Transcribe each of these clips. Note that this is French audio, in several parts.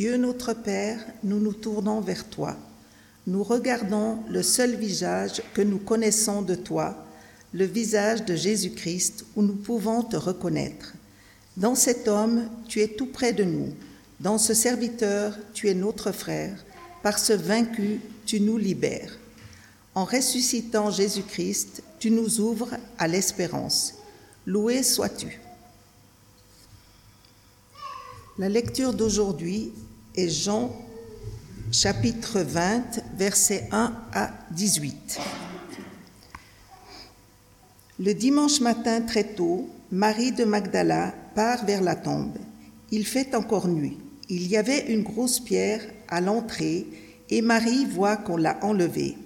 Dieu notre Père, nous nous tournons vers toi. Nous regardons le seul visage que nous connaissons de toi, le visage de Jésus-Christ, où nous pouvons te reconnaître. Dans cet homme, tu es tout près de nous. Dans ce serviteur, tu es notre frère. Par ce vaincu, tu nous libères. En ressuscitant Jésus-Christ, tu nous ouvres à l'espérance. Loué sois-tu. La lecture d'aujourd'hui est Jean chapitre 20, versets 1 à 18. Le dimanche matin très tôt, Marie de Magdala part vers la tombe. Il fait encore nuit. Il y avait une grosse pierre à l'entrée et Marie voit qu'on l'a enlevée.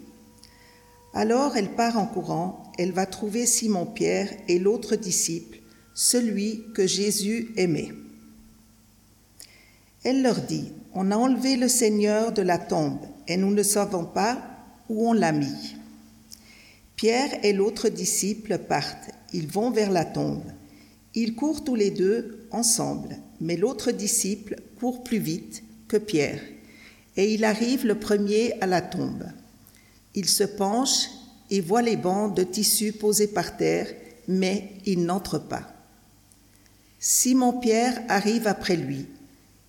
Alors elle part en courant, elle va trouver Simon-Pierre et l'autre disciple, celui que Jésus aimait. Elle leur dit, On a enlevé le Seigneur de la tombe et nous ne savons pas où on l'a mis. Pierre et l'autre disciple partent, ils vont vers la tombe. Ils courent tous les deux ensemble, mais l'autre disciple court plus vite que Pierre, et il arrive le premier à la tombe. Il se penche et voit les bandes de tissu posées par terre, mais il n'entre pas. Simon-Pierre arrive après lui.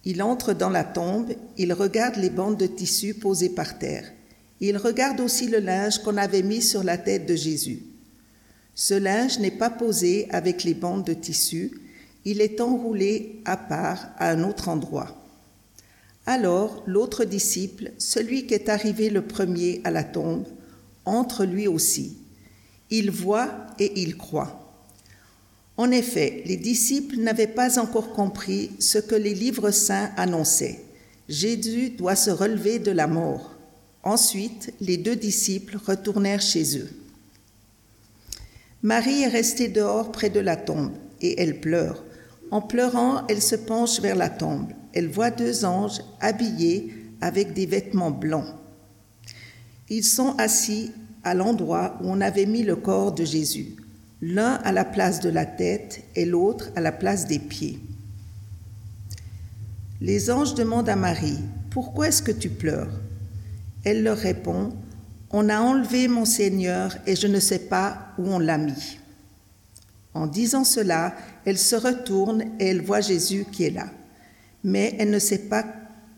Il entre dans la tombe, il regarde les bandes de tissu posées par terre. Il regarde aussi le linge qu'on avait mis sur la tête de Jésus. Ce linge n'est pas posé avec les bandes de tissu, il est enroulé à part à un autre endroit. Alors l'autre disciple, celui qui est arrivé le premier à la tombe, entre lui aussi. Il voit et il croit. En effet, les disciples n'avaient pas encore compris ce que les livres saints annonçaient. Jésus doit se relever de la mort. Ensuite, les deux disciples retournèrent chez eux. Marie est restée dehors près de la tombe et elle pleure. En pleurant, elle se penche vers la tombe elle voit deux anges habillés avec des vêtements blancs. Ils sont assis à l'endroit où on avait mis le corps de Jésus, l'un à la place de la tête et l'autre à la place des pieds. Les anges demandent à Marie, Pourquoi est-ce que tu pleures? Elle leur répond, On a enlevé mon Seigneur et je ne sais pas où on l'a mis. En disant cela, elle se retourne et elle voit Jésus qui est là mais elle ne sait pas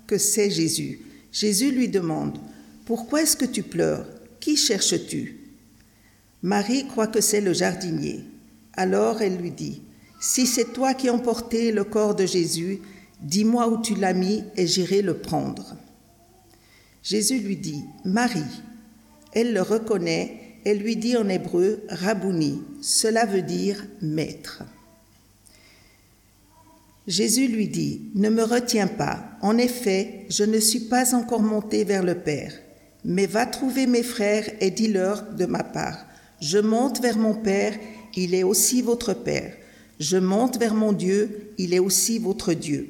que c'est Jésus. Jésus lui demande, Pourquoi est-ce que tu pleures? Qui cherches-tu? Marie croit que c'est le jardinier. Alors elle lui dit, Si c'est toi qui emporté le corps de Jésus, dis-moi où tu l'as mis et j'irai le prendre. Jésus lui dit, Marie. Elle le reconnaît et lui dit en hébreu, Rabouni, cela veut dire maître. Jésus lui dit, Ne me retiens pas, en effet, je ne suis pas encore monté vers le Père, mais va trouver mes frères et dis-leur de ma part, Je monte vers mon Père, il est aussi votre Père, je monte vers mon Dieu, il est aussi votre Dieu.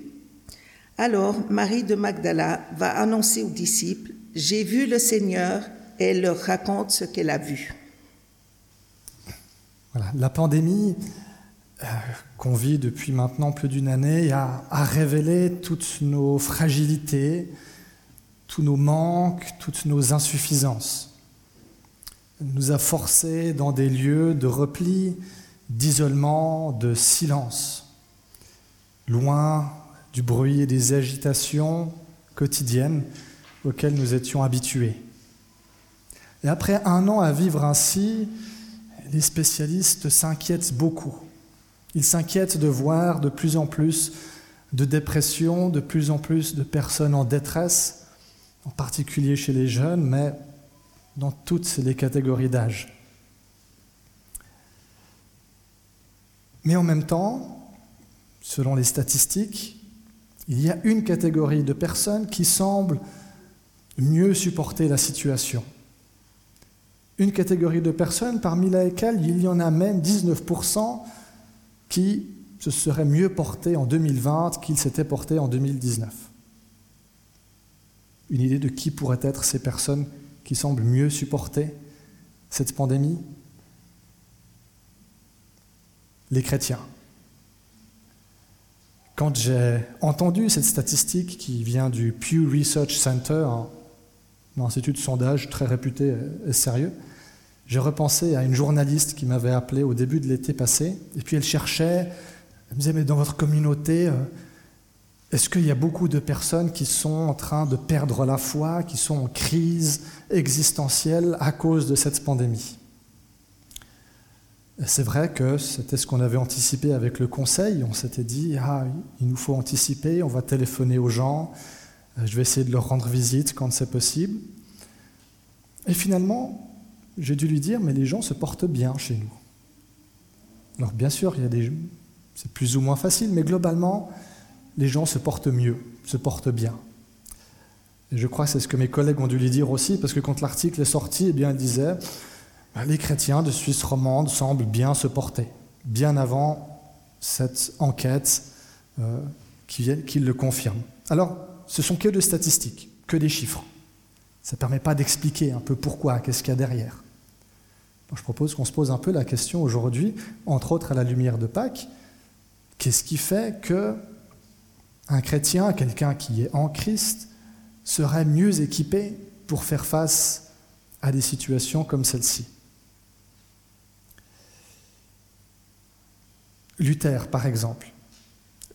Alors Marie de Magdala va annoncer aux disciples, J'ai vu le Seigneur, elle leur raconte ce qu'elle a vu. La pandémie euh, qu'on vit depuis maintenant plus d'une année a, révélé toutes nos fragilités, tous nos manques, toutes nos insuffisances. Nous a forcés dans des lieux de repli, d'isolement, de silence, loin du bruit et des agitations quotidiennes auxquelles nous étions habitués. Et après un an à vivre ainsi, les spécialistes s'inquiètent beaucoup il s'inquiète de voir de plus en plus de dépression, de plus en plus de personnes en détresse, en particulier chez les jeunes, mais dans toutes les catégories d'âge. Mais en même temps, selon les statistiques, il y a une catégorie de personnes qui semblent mieux supporter la situation. Une catégorie de personnes parmi lesquelles il y en a même 19% qui se serait mieux porté en 2020 qu'il s'était porté en 2019. Une idée de qui pourraient être ces personnes qui semblent mieux supporter cette pandémie? Les chrétiens. Quand j'ai entendu cette statistique qui vient du Pew Research Center, un institut de sondage très réputé et sérieux, j'ai repensé à une journaliste qui m'avait appelé au début de l'été passé, et puis elle cherchait, elle me disait, mais dans votre communauté, euh, est-ce qu'il y a beaucoup de personnes qui sont en train de perdre la foi, qui sont en crise existentielle à cause de cette pandémie? C'est vrai que c'était ce qu'on avait anticipé avec le conseil. On s'était dit, ah, il nous faut anticiper, on va téléphoner aux gens, je vais essayer de leur rendre visite quand c'est possible. Et finalement, j'ai dû lui dire, mais les gens se portent bien chez nous. Alors bien sûr, il y a des, c'est plus ou moins facile, mais globalement, les gens se portent mieux, se portent bien. Je crois que c'est ce que mes collègues ont dû lui dire aussi, parce que quand l'article est sorti, eh bien, il disait bah, les chrétiens de Suisse romande semblent bien se porter, bien avant cette enquête euh, qui, qui le confirme. Alors, ce sont que des statistiques, que des chiffres. Ça ne permet pas d'expliquer un peu pourquoi, qu'est-ce qu'il y a derrière. je propose qu'on se pose un peu la question aujourd'hui, entre autres à la lumière de Pâques, qu'est-ce qui fait que un chrétien, quelqu'un qui est en Christ, serait mieux équipé pour faire face à des situations comme celle-ci. Luther, par exemple,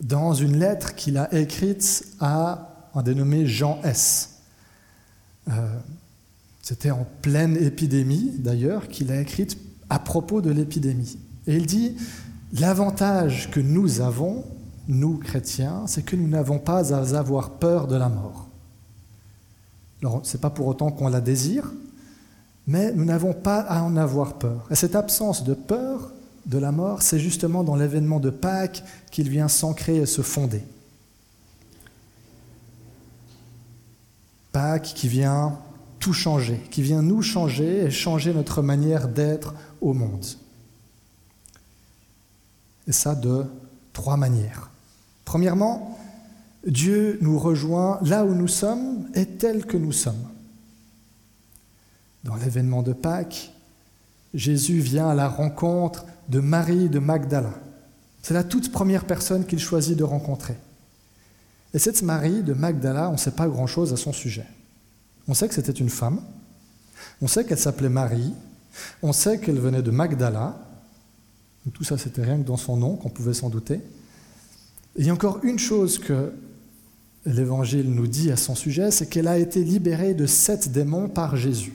dans une lettre qu'il a écrite à un dénommé Jean S. Euh, c'était en pleine épidémie, d'ailleurs, qu'il a écrite à propos de l'épidémie. Et il dit, l'avantage que nous avons, nous chrétiens, c'est que nous n'avons pas à avoir peur de la mort. Alors, ce n'est pas pour autant qu'on la désire, mais nous n'avons pas à en avoir peur. Et cette absence de peur de la mort, c'est justement dans l'événement de Pâques qu'il vient s'ancrer et se fonder. Pâques qui vient tout changer, qui vient nous changer et changer notre manière d'être au monde. Et ça de trois manières. Premièrement, Dieu nous rejoint là où nous sommes et tel que nous sommes. Dans l'événement de Pâques, Jésus vient à la rencontre de Marie de Magdala. C'est la toute première personne qu'il choisit de rencontrer. Et cette Marie de Magdala, on ne sait pas grand-chose à son sujet. On sait que c'était une femme, on sait qu'elle s'appelait Marie, on sait qu'elle venait de Magdala, tout ça c'était rien que dans son nom qu'on pouvait s'en douter. Il y a encore une chose que l'Évangile nous dit à son sujet, c'est qu'elle a été libérée de sept démons par Jésus.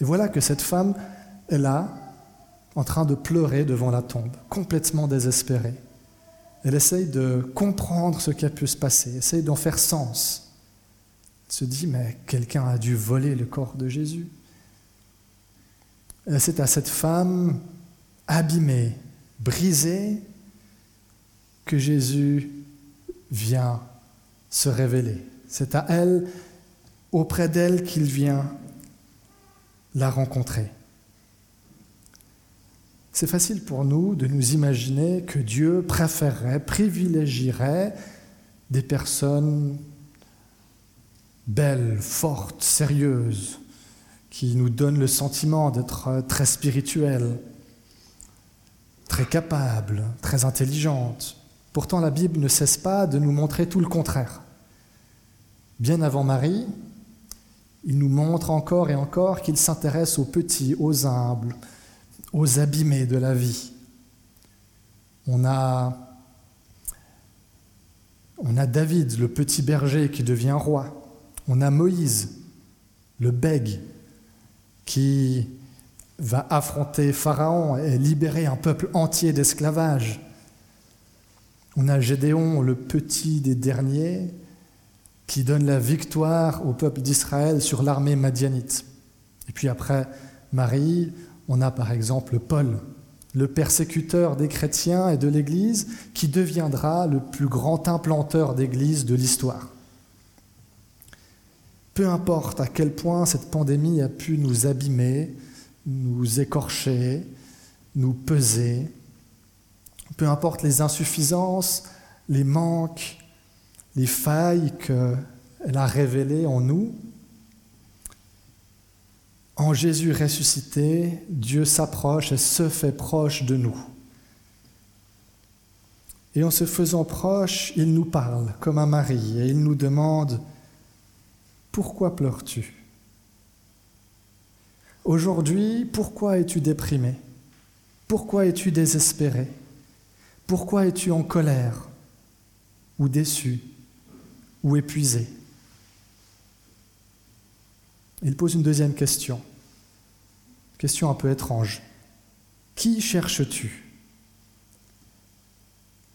Et voilà que cette femme est là, en train de pleurer devant la tombe, complètement désespérée. Elle essaye de comprendre ce qui a pu se passer, essaye d'en faire sens. Elle se dit, mais quelqu'un a dû voler le corps de Jésus. C'est à cette femme abîmée, brisée, que Jésus vient se révéler. C'est à elle, auprès d'elle, qu'il vient la rencontrer. C'est facile pour nous de nous imaginer que Dieu préférerait, privilégierait des personnes belles, fortes, sérieuses, qui nous donnent le sentiment d'être très spirituelles, très capables, très intelligentes, Pourtant, la Bible ne cesse pas de nous montrer tout le contraire. Bien avant Marie, il nous montre encore et encore qu'il s'intéresse aux petits, aux humbles, aux abîmés de la vie. On a, on a David, le petit berger, qui devient roi. On a Moïse, le bègue, qui va affronter Pharaon et libérer un peuple entier d'esclavage. On a Gédéon, le petit des derniers, qui donne la victoire au peuple d'Israël sur l'armée madianite. Et puis après Marie, on a par exemple Paul, le persécuteur des chrétiens et de l'Église, qui deviendra le plus grand implanteur d'Église de l'histoire. Peu importe à quel point cette pandémie a pu nous abîmer, nous écorcher, nous peser, peu importe les insuffisances, les manques, les failles qu'elle a révélées en nous, en Jésus ressuscité, Dieu s'approche et se fait proche de nous. Et en se faisant proche, il nous parle comme un mari et il nous demande Pourquoi pleures-tu? Aujourd'hui, pourquoi es-tu déprimé? Pourquoi es-tu désespéré? Pourquoi es-tu en colère ou déçu ou épuisé? Il pose une deuxième question, question un peu étrange. Qui cherches-tu?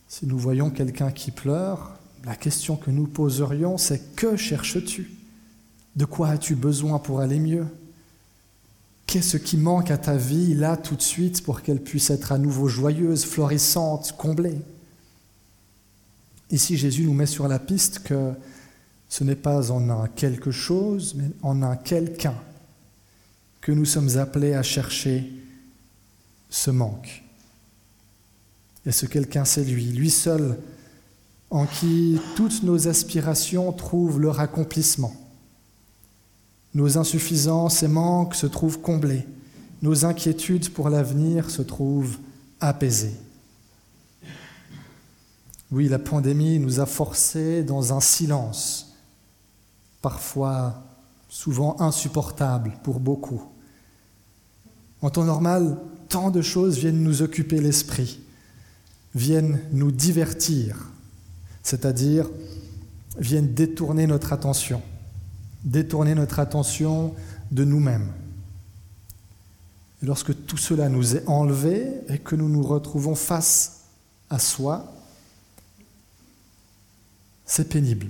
Si nous voyons quelqu'un qui pleure, la question que nous poserions, c'est que cherches-tu? De quoi as-tu besoin pour aller mieux? Qu'est-ce qui manque à ta vie là tout de suite pour qu'elle puisse être à nouveau joyeuse, florissante, comblée? Ici, Jésus nous met sur la piste que ce n'est pas en un quelque chose, mais en un quelqu'un que nous sommes appelés à chercher ce manque. Et ce quelqu'un, c'est lui, lui seul, en qui toutes nos aspirations trouvent leur accomplissement. Nos insuffisances et manques se trouvent comblés. Nos inquiétudes pour l'avenir se trouvent apaisées. Oui, la pandémie nous a forcés dans un silence, parfois souvent insupportable pour beaucoup. En temps normal, tant de choses viennent nous occuper l'esprit, viennent nous divertir, c'est-à-dire viennent détourner notre attention détourner notre attention de nous-mêmes. Lorsque tout cela nous est enlevé et que nous nous retrouvons face à soi, c'est pénible.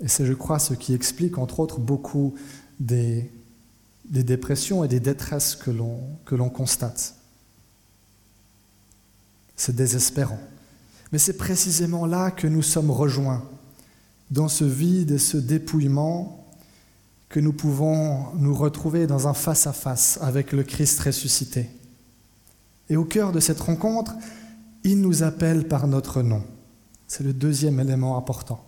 Et c'est, je crois, ce qui explique, entre autres, beaucoup des, des dépressions et des détresses que l'on constate. C'est désespérant. Mais c'est précisément là que nous sommes rejoints dans ce vide et ce dépouillement que nous pouvons nous retrouver dans un face-à-face avec le Christ ressuscité. Et au cœur de cette rencontre, il nous appelle par notre nom. C'est le deuxième élément important.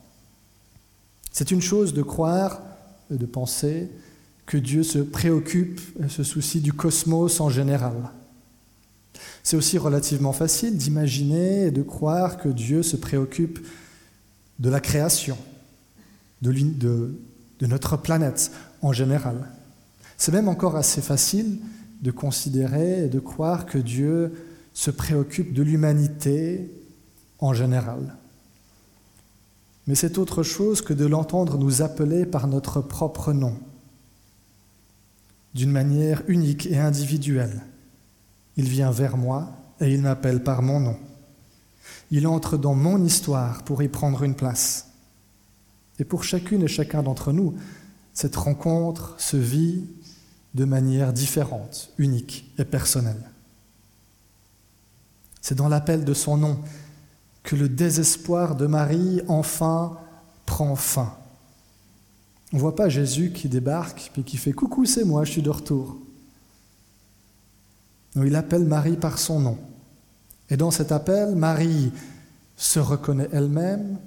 C'est une chose de croire et de penser que Dieu se préoccupe et se soucie du cosmos en général. C'est aussi relativement facile d'imaginer et de croire que Dieu se préoccupe de la création, de, notre planète en général. C'est même encore assez facile de considérer et de croire que Dieu se préoccupe de l'humanité en général. Mais c'est autre chose que de l'entendre nous appeler par notre propre nom, d'une manière unique et individuelle. Il vient vers moi et il m'appelle par mon nom. Il entre dans mon histoire pour y prendre une place. Et pour chacune et chacun d'entre nous, cette rencontre se vit de manière différente, unique et personnelle. C'est dans l'appel de son nom que le désespoir de Marie enfin prend fin. On ne voit pas Jésus qui débarque et qui fait Coucou, c'est moi, je suis de retour. Il appelle Marie par son nom. Et dans cet appel, Marie se reconnaît elle-même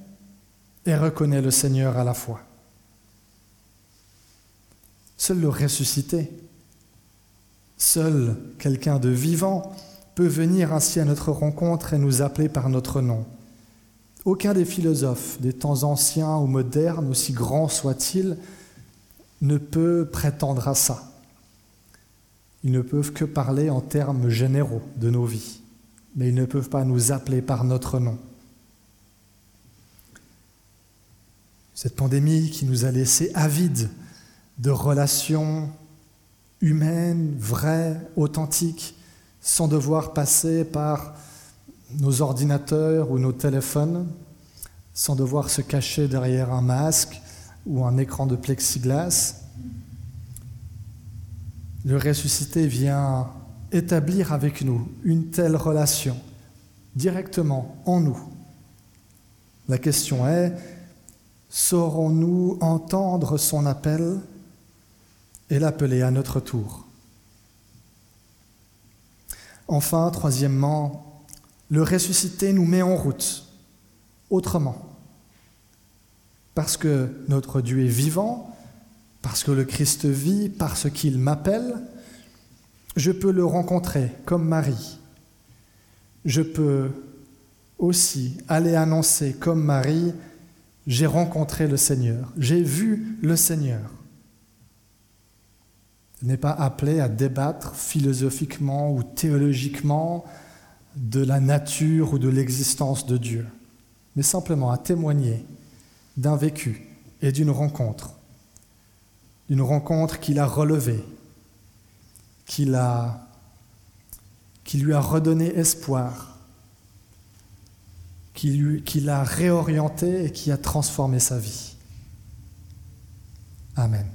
et reconnaît le Seigneur à la fois. Seul le ressuscité, seul quelqu'un de vivant peut venir ainsi à notre rencontre et nous appeler par notre nom. Aucun des philosophes des temps anciens ou modernes, aussi grands soient-ils, ne peut prétendre à ça. Ils ne peuvent que parler en termes généraux de nos vies, mais ils ne peuvent pas nous appeler par notre nom. Cette pandémie qui nous a laissés avides de relations humaines, vraies, authentiques, sans devoir passer par nos ordinateurs ou nos téléphones, sans devoir se cacher derrière un masque ou un écran de plexiglas. Le ressuscité vient établir avec nous une telle relation directement en nous. La question est, saurons-nous entendre son appel et l'appeler à notre tour? Enfin, troisièmement, le ressuscité nous met en route autrement. Parce que notre Dieu est vivant, parce que le Christ vit, parce qu'il m'appelle, je peux le rencontrer comme Marie. Je peux aussi aller annoncer comme Marie, j'ai rencontré le Seigneur, j'ai vu le Seigneur. N'est pas appelé à débattre philosophiquement ou théologiquement de la nature ou de l'existence de Dieu, mais simplement à témoigner d'un vécu et d'une rencontre, d'une rencontre qu'il a relevée, qui lui a redonné espoir, qui l'a réorienté et qui a transformé sa vie. Amen.